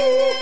Ooh.